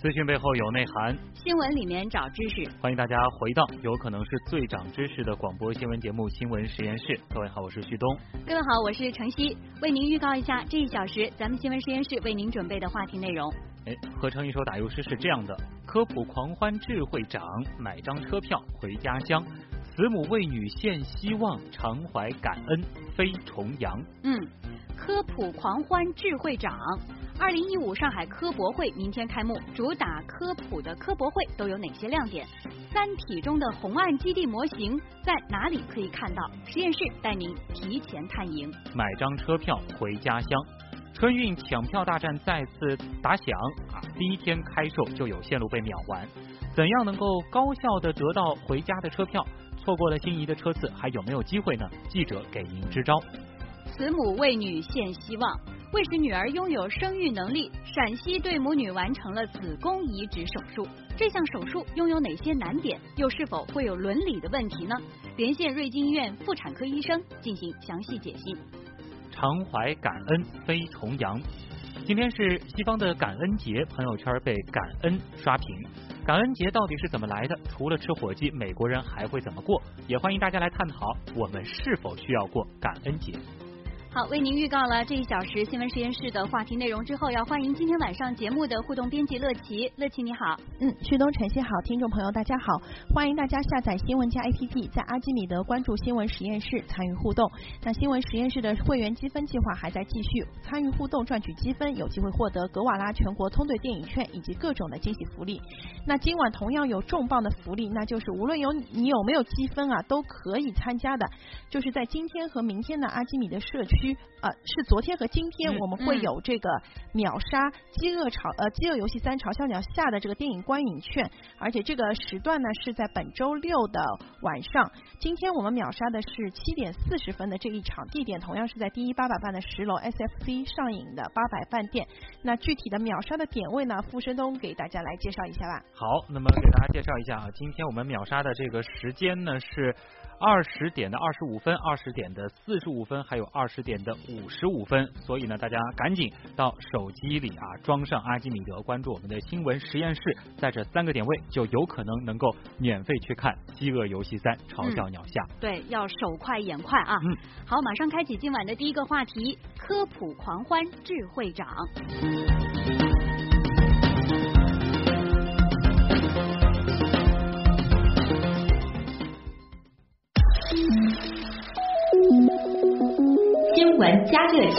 资讯背后有内涵，新闻里面找知识。欢迎大家回到有可能是最长知识的广播新闻节目《新闻实验室》。各位好，我是旭东。各位好，我是程曦。为您预告一下这一小时咱们新闻实验室为您准备的话题内容。哎，合成一首打油诗是这样的：科普狂欢智慧长，买张车票回家乡。慈母为女献希望，常怀感恩飞重阳。嗯，科普狂欢智慧长。二零一五上海科博会明天开幕，主打科普的科博会都有哪些亮点？三体中的红岸基地模型在哪里可以看到？实验室带您提前探营。买张车票回家乡，春运抢票大战再次打响啊！第一天开售就有线路被秒完，怎样能够高效的得到回家的车票？错过了心仪的车次，还有没有机会呢？记者给您支招。慈母为女献希望。为使女儿拥有生育能力，陕西对母女完成了子宫移植手术。这项手术拥有哪些难点？又是否会有伦理的问题呢？连线瑞金医院妇产科医生进行详细解析。常怀感恩飞重阳，今天是西方的感恩节，朋友圈被感恩刷屏。感恩节到底是怎么来的？除了吃火鸡，美国人还会怎么过？也欢迎大家来探讨，我们是否需要过感恩节？好，为您预告了这一小时新闻实验室的话题内容之后，要欢迎今天晚上节目的互动编辑乐琪。乐琪你好，嗯，旭东晨曦好，听众朋友大家好，欢迎大家下载新闻加 APP，在阿基米德关注新闻实验室参与互动。那新闻实验室的会员积分计划还在继续，参与互动赚取积分，有机会获得格瓦拉全国通兑电影券以及各种的惊喜福利。那今晚同样有重磅的福利，那就是无论有你有没有积分啊，都可以参加的，就是在今天和明天的阿基米德社区。呃，是昨天和今天我们会有这个秒杀饥饿潮呃饥饿游戏三嘲笑鸟下的这个电影观影券，而且这个时段呢是在本周六的晚上。今天我们秒杀的是七点四十分的这一场，地点同样是在第一八百办的十楼 SFC 上影的八百饭店。那具体的秒杀的点位呢，傅申东给大家来介绍一下吧。好，那么给大家介绍一下啊，今天我们秒杀的这个时间呢是。二十点的二十五分，二十点的四十五分，还有二十点的五十五分，所以呢，大家赶紧到手机里啊装上阿基米德，关注我们的新闻实验室，在这三个点位就有可能能够免费去看《饥饿游戏三：嘲笑鸟下》。对，要手快眼快啊！嗯，好，马上开启今晚的第一个话题：科普狂欢智慧长。闻加热器。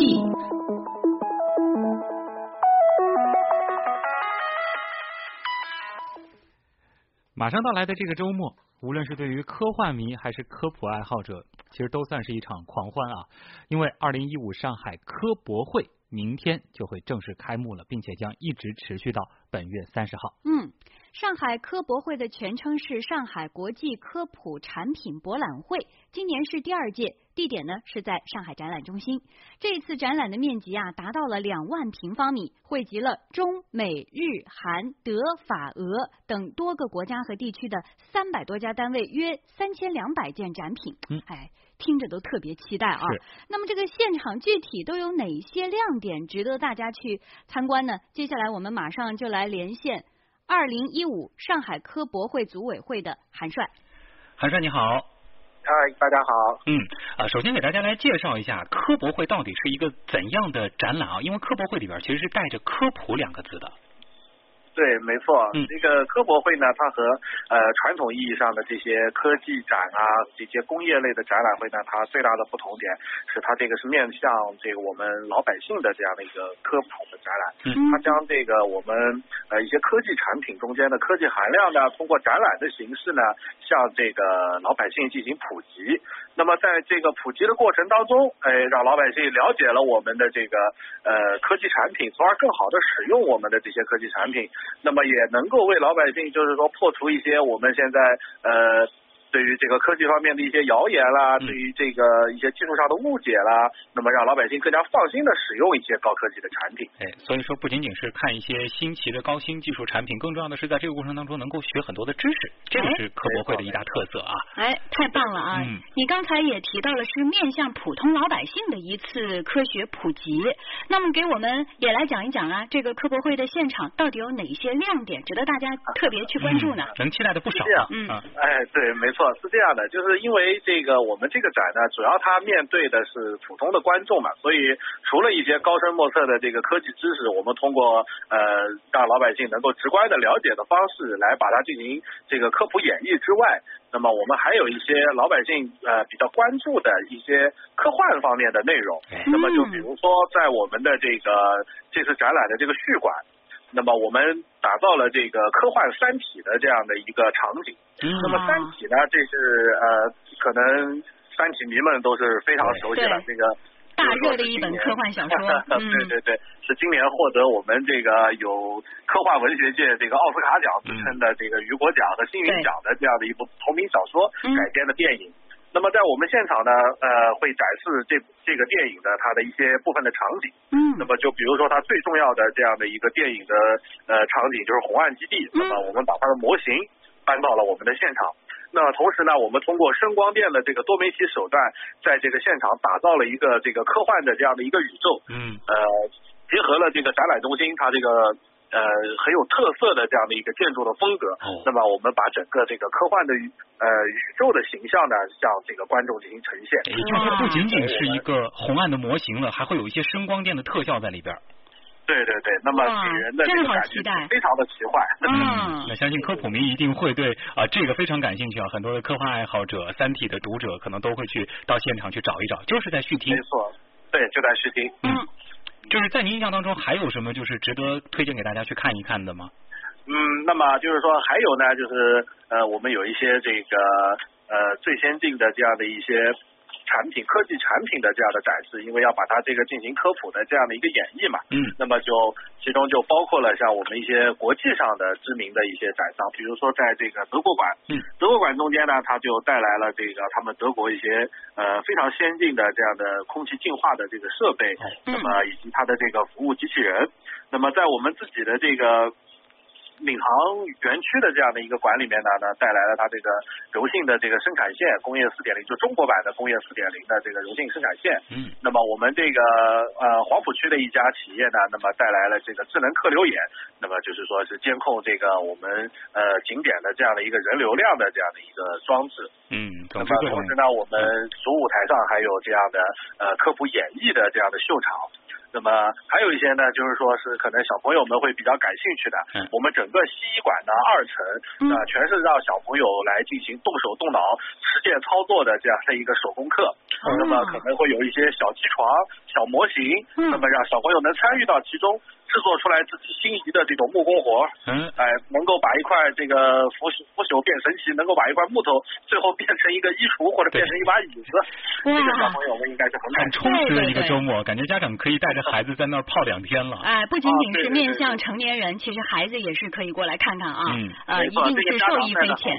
马上到来的这个周末，无论是对于科幻迷还是科普爱好者，其实都算是一场狂欢啊！因为二零一五上海科博会明天就会正式开幕了，并且将一直持续到本月三十号。嗯。上海科博会的全称是上海国际科普产品博览会，今年是第二届，地点呢是在上海展览中心。这次展览的面积啊达到了两万平方米，汇集了中美日韩德法俄等多个国家和地区的三百多家单位，约三千两百件展品。嗯，哎，听着都特别期待啊。那么这个现场具体都有哪些亮点值得大家去参观呢？接下来我们马上就来连线。二零一五上海科博会组委会的韩帅，韩帅你好，嗨，大家好，嗯啊，首先给大家来介绍一下科博会到底是一个怎样的展览啊？因为科博会里边其实是带着科普两个字的。对，没错，那个科博会呢，它和呃传统意义上的这些科技展啊，这些工业类的展览会呢，它最大的不同点是它这个是面向这个我们老百姓的这样的一个科普的展览，它将这个我们呃一些科技产品中间的科技含量呢，通过展览的形式呢，向这个老百姓进行普及。那么在这个普及的过程当中，哎，让老百姓了解了我们的这个呃科技产品，从而更好的使用我们的这些科技产品，那么也能够为老百姓就是说破除一些我们现在呃。对于这个科技方面的一些谣言啦，对于这个一些技术上的误解啦，那么让老百姓更加放心的使用一些高科技的产品。哎，所以说不仅仅是看一些新奇的高新技术产品，更重要的是在这个过程当中能够学很多的知识，这个是科博会的一大特色啊。哎，太棒了啊！嗯，你刚才也提到了是面向普通老百姓的一次科学普及，那么给我们也来讲一讲啊，这个科博会的现场到底有哪些亮点值得大家特别去关注呢？能期待的不少啊。嗯，哎，对，没错。是这样的，就是因为这个我们这个展呢，主要它面对的是普通的观众嘛，所以除了一些高深莫测的这个科技知识，我们通过呃让老百姓能够直观的了解的方式来把它进行这个科普演绎之外，那么我们还有一些老百姓呃比较关注的一些科幻方面的内容。那么就比如说在我们的这个这次展览的这个序馆。那么我们打造了这个科幻《三体》的这样的一个场景。那么《三体》呢，这是呃，可能《三体》迷们都是非常熟悉的这个大热的一本科幻小说。对对对，是今年获得我们这个有科幻文学界这个奥斯卡奖之称的这个雨果奖和星云奖的这样的一部同名小说改编的电影。那么在我们现场呢，呃，会展示这这个电影的它的一些部分的场景。嗯。那么就比如说它最重要的这样的一个电影的呃场景就是红岸基地。那么我们把它的模型搬到了我们的现场。那同时呢，我们通过声光电的这个多媒体手段，在这个现场打造了一个这个科幻的这样的一个宇宙。嗯。呃，结合了这个展览中心它这个。呃，很有特色的这样的一个建筑的风格。那么我们把整个这个科幻的呃宇宙的形象呢，向这个观众进行呈现。也就是说，不仅仅是一个红岸的模型了，还会有一些声光电的特效在里边。对对对，那么给人的这个感觉非常的奇幻。嗯，那相信科普迷一定会对啊这个非常感兴趣啊，很多的科幻爱好者、三体的读者可能都会去到现场去找一找，就是在续听。没错，对，就在续听。嗯。就是在您印象当中还有什么就是值得推荐给大家去看一看的吗？嗯，那么就是说还有呢，就是呃我们有一些这个呃最先进的这样的一些。产品科技产品的这样的展示，因为要把它这个进行科普的这样的一个演绎嘛，嗯，那么就其中就包括了像我们一些国际上的知名的一些展商，比如说在这个德国馆，嗯，德国馆中间呢，它就带来了这个他们德国一些呃非常先进的这样的空气净化的这个设备，那么以及它的这个服务机器人，那么在我们自己的这个。领航园区的这样的一个馆里面呢，呢带来了它这个柔性的这个生产线，工业四点零，就中国版的工业四点零的这个柔性生产线。嗯。那么我们这个呃黄浦区的一家企业呢，那么带来了这个智能客流眼，那么就是说是监控这个我们呃景点的这样的一个人流量的这样的一个装置。嗯。那么同时呢，我们主舞台上还有这样的呃科普演绎的这样的秀场。那么还有一些呢，就是说是可能小朋友们会比较感兴趣的。嗯。我们整个西医馆的二层那，全是让小朋友来进行动手动脑实践操作的这样的一个手工课。那么可能会有一些小机床、小模型，那么让小朋友能参与到其中。制作出来自己心仪的这种木工活，嗯，哎，能够把一块这个腐朽腐朽变神奇，能够把一块木头最后变成一个衣橱或者变成一把椅子，这个小朋友们应该是很很充实的一个周末，感觉家长可以带着孩子在那儿泡两天了。哎，不仅仅是面向成年人，其实孩子也是可以过来看看啊，嗯。呃，一定是受益匪浅。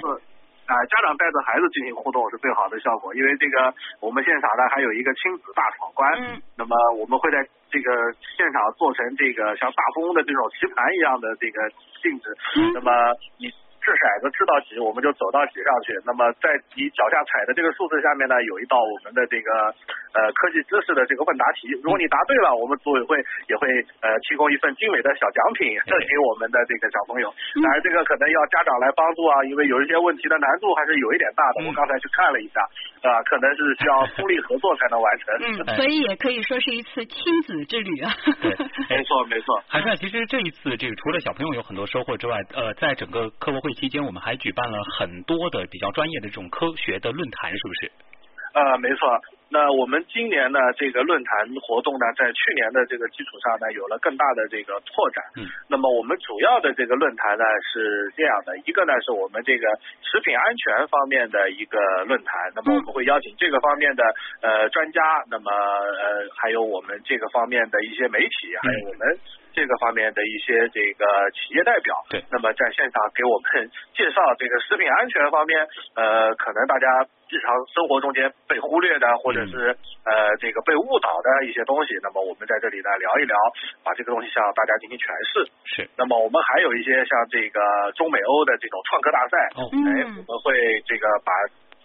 啊，家长带着孩子进行互动是最好的效果，因为这个我们现场呢还有一个亲子大闯关，嗯，那么我们会在这个现场做成这个像大富翁的这种棋盘一样的这个性质，那么你。掷骰子掷到几，我们就走到几上去。那么在你脚下踩的这个数字下面呢，有一道我们的这个呃科技知识的这个问答题。如果你答对了，我们组委会也会呃提供一份精美的小奖品赠给我们的这个小朋友。当然这个可能要家长来帮助啊，因为有一些问题的难度还是有一点大的。我刚才去看了一下啊，可能是需要 通力合作才能完成。嗯，所以也可以说是一次亲子之旅啊。对，没错没错。海帅，其实这一次这个除了小朋友有很多收获之外，呃，在整个科博会。期间我们还举办了很多的比较专业的这种科学的论坛，是不是？呃，没错。那我们今年呢，这个论坛活动呢，在去年的这个基础上呢，有了更大的这个拓展。嗯。那么我们主要的这个论坛呢是这样的，一个呢是我们这个食品安全方面的一个论坛，那么我们会邀请这个方面的呃专家，那么呃还有我们这个方面的一些媒体，还有我们。这个方面的一些这个企业代表，对，那么在现场给我们介绍这个食品安全方面，呃，可能大家日常生活中间被忽略的，或者是呃这个被误导的一些东西，那么我们在这里呢聊一聊，把这个东西向大家进行诠释。是，那么我们还有一些像这个中美欧的这种创客大赛，哦，哎，我们会这个把。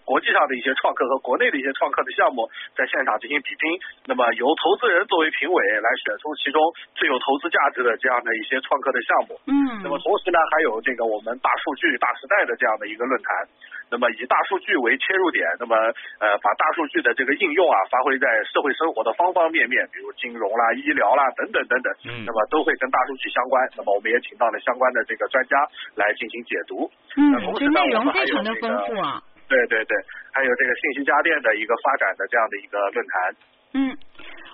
国际上的一些创客和国内的一些创客的项目在现场进行比拼，那么由投资人作为评委来选出其中最有投资价值的这样的一些创客的项目。嗯。那么同时呢，还有这个我们大数据大时代的这样的一个论坛，那么以大数据为切入点，那么呃把大数据的这个应用啊发挥在社会生活的方方面面，比如金融啦、医疗啦等等等等。嗯。那么都会跟大数据相关。那么我们也请到了相关的这个专家来进行解读。嗯，这内容非常的丰富啊。对对对，还有这个信息家电的一个发展的这样的一个论坛。嗯。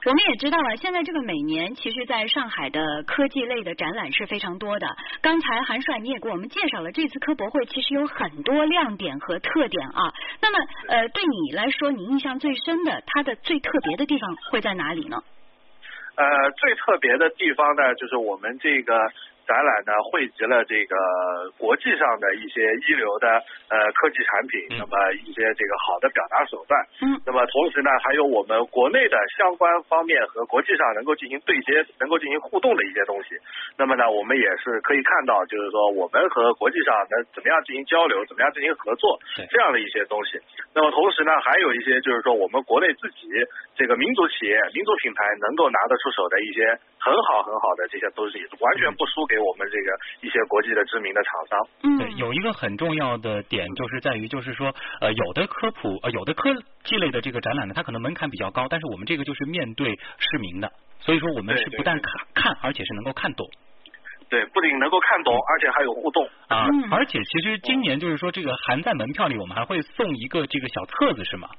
我们也知道了，现在这个每年其实在上海的科技类的展览是非常多的。刚才韩帅你也给我们介绍了，这次科博会其实有很多亮点和特点啊。那么呃，对你来说，你印象最深的，它的最特别的地方会在哪里呢？呃，最特别的地方呢，就是我们这个。展览呢，汇集了这个国际上的一些一流的呃科技产品，那么一些这个好的表达手段。嗯。那么同时呢，还有我们国内的相关方面和国际上能够进行对接、能够进行互动的一些东西。那么呢，我们也是可以看到，就是说我们和国际上能怎么样进行交流，怎么样进行合作这样的一些东西。那么同时呢，还有一些就是说我们国内自己这个民族企业、民族品牌能够拿得出手的一些很好很好的这些东西，完全不输给。给我们这个一些国际的知名的厂商，嗯，对，有一个很重要的点就是在于，就是说，呃，有的科普，呃，有的科技类的这个展览呢，它可能门槛比较高，但是我们这个就是面对市民的，所以说我们是不但看看，而且是能够看懂。对，不仅能够看懂，而且还有互动啊！而且其实今年就是说，这个含在门票里，我们还会送一个这个小册子，是吗？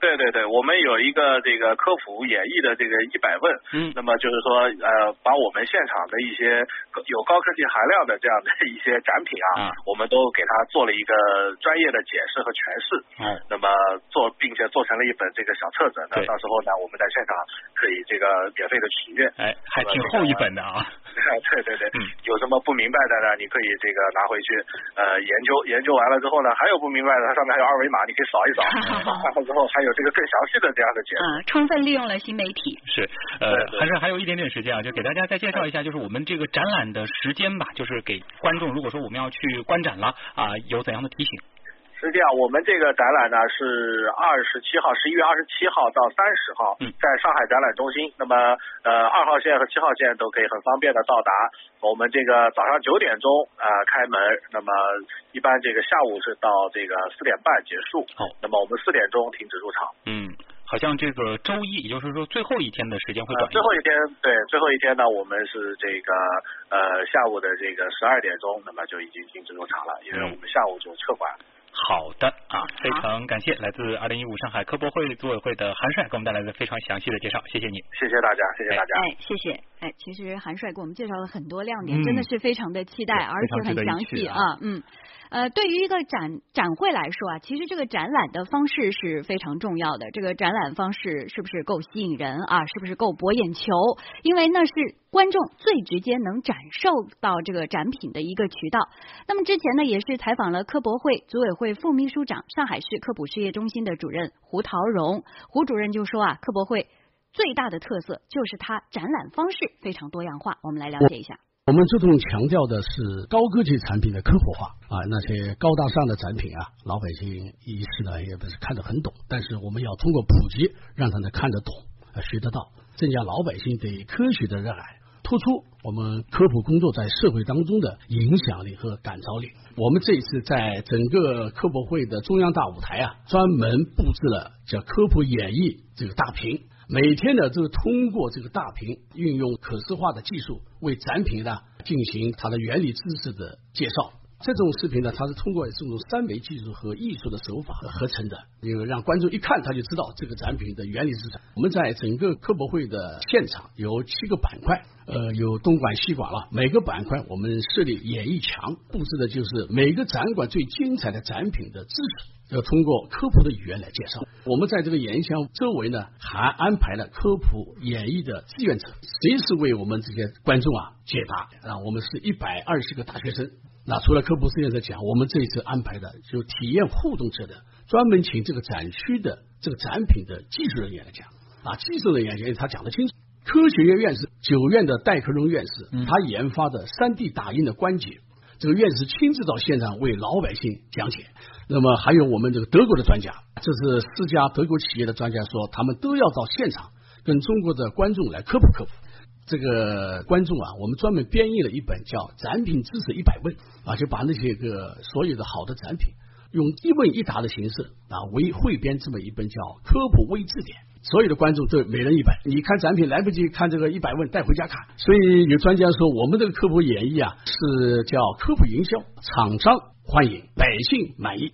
对对对，我们有一个这个科普演绎的这个一百问，嗯，那么就是说呃，把我们现场的一些有高科技含量的这样的一些展品啊，我们都给它做了一个专业的解释和诠释，嗯，那么做并且做成了一本这个小册子，那到时候呢，我们在现场可以这个免费的取阅，哎，还挺厚一本的啊，对对对，有什么不明白的呢，你可以这个拿回去呃研究研究完了之后呢，还有不明白的，它上面还有二维码，你可以扫一扫，扫完了之后还有。这个更详细的这样的解释，嗯，充分利用了新媒体。是，呃，还是还有一点点时间啊，就给大家再介绍一下，就是我们这个展览的时间吧，就是给观众，如果说我们要去观展了啊，有怎样的提醒？是这样，我们这个展览呢是二十七号，十一月二十七号到三十号，在上海展览中心。那么呃，二号线和七号线都可以很方便的到达。我们这个早上九点钟啊开门，那么一般这个下午是到这个四点半结束。好，那么我们四点钟停止入场。嗯，好像这个周一，也就是说最后一天的时间会短。最后一天，对，最后一天呢，我们是这个呃下午的这个十二点钟，那么就已经停止入场了，因为我们下午就撤馆。好的啊，非常感谢来自二零一五上海科博会组委会的韩帅给我们带来的非常详细的介绍，谢谢你，谢谢大家，谢谢大家，哎，谢谢，哎，其实韩帅给我们介绍了很多亮点，真的是非常的期待，而且很详细啊，嗯。呃，对于一个展展会来说啊，其实这个展览的方式是非常重要的。这个展览方式是不是够吸引人啊？是不是够博眼球？因为那是观众最直接能感受到这个展品的一个渠道。那么之前呢，也是采访了科博会组委会副秘书长、上海市科普事业中心的主任胡桃荣。胡主任就说啊，科博会最大的特色就是它展览方式非常多样化。我们来了解一下。我们注重强调的是高科技产品的科普化啊，那些高大上的展品啊，老百姓一时呢也不是看得很懂，但是我们要通过普及，让他们看得懂、学得到，增加老百姓对科学的热爱，突出我们科普工作在社会当中的影响力和感召力。我们这一次在整个科博会的中央大舞台啊，专门布置了叫科普演绎这个大屏。每天呢，都通过这个大屏，运用可视化的技术，为展品呢进行它的原理知识的介绍。这种视频呢，它是通过这种三维技术和艺术的手法合成的，有让观众一看他就知道这个展品的原理是什么。我们在整个科博会的现场有七个板块，呃，有东莞、西莞了。每个板块我们设立演艺墙，布置的就是每个展馆最精彩的展品的知识，要通过科普的语言来介绍。我们在这个演艺墙周围呢，还安排了科普演绎的志愿者，随时为我们这些观众啊解答。啊，我们是一百二十个大学生。那除了科普志愿者讲，我们这一次安排的就体验互动者的，专门请这个展区的这个展品的技术人员来讲啊，技术人员因为他讲得清楚。科学院院士九院的戴克荣院士，他研发的三 D 打印的关节，这个院士亲自到现场为老百姓讲解。那么还有我们这个德国的专家，这是四家德国企业的专家说，他们都要到现场跟中国的观众来科普科普。这个观众啊，我们专门编译了一本叫《展品知识一百问》啊，就把那些个所有的好的展品，用一问一答的形式啊，为汇编这么一本叫《科普微字典》，所有的观众都每人一百。你看展品来不及看这个一百问，带回家看。所以有专家说，我们这个科普演绎啊，是叫科普营销，厂商欢迎，百姓满意。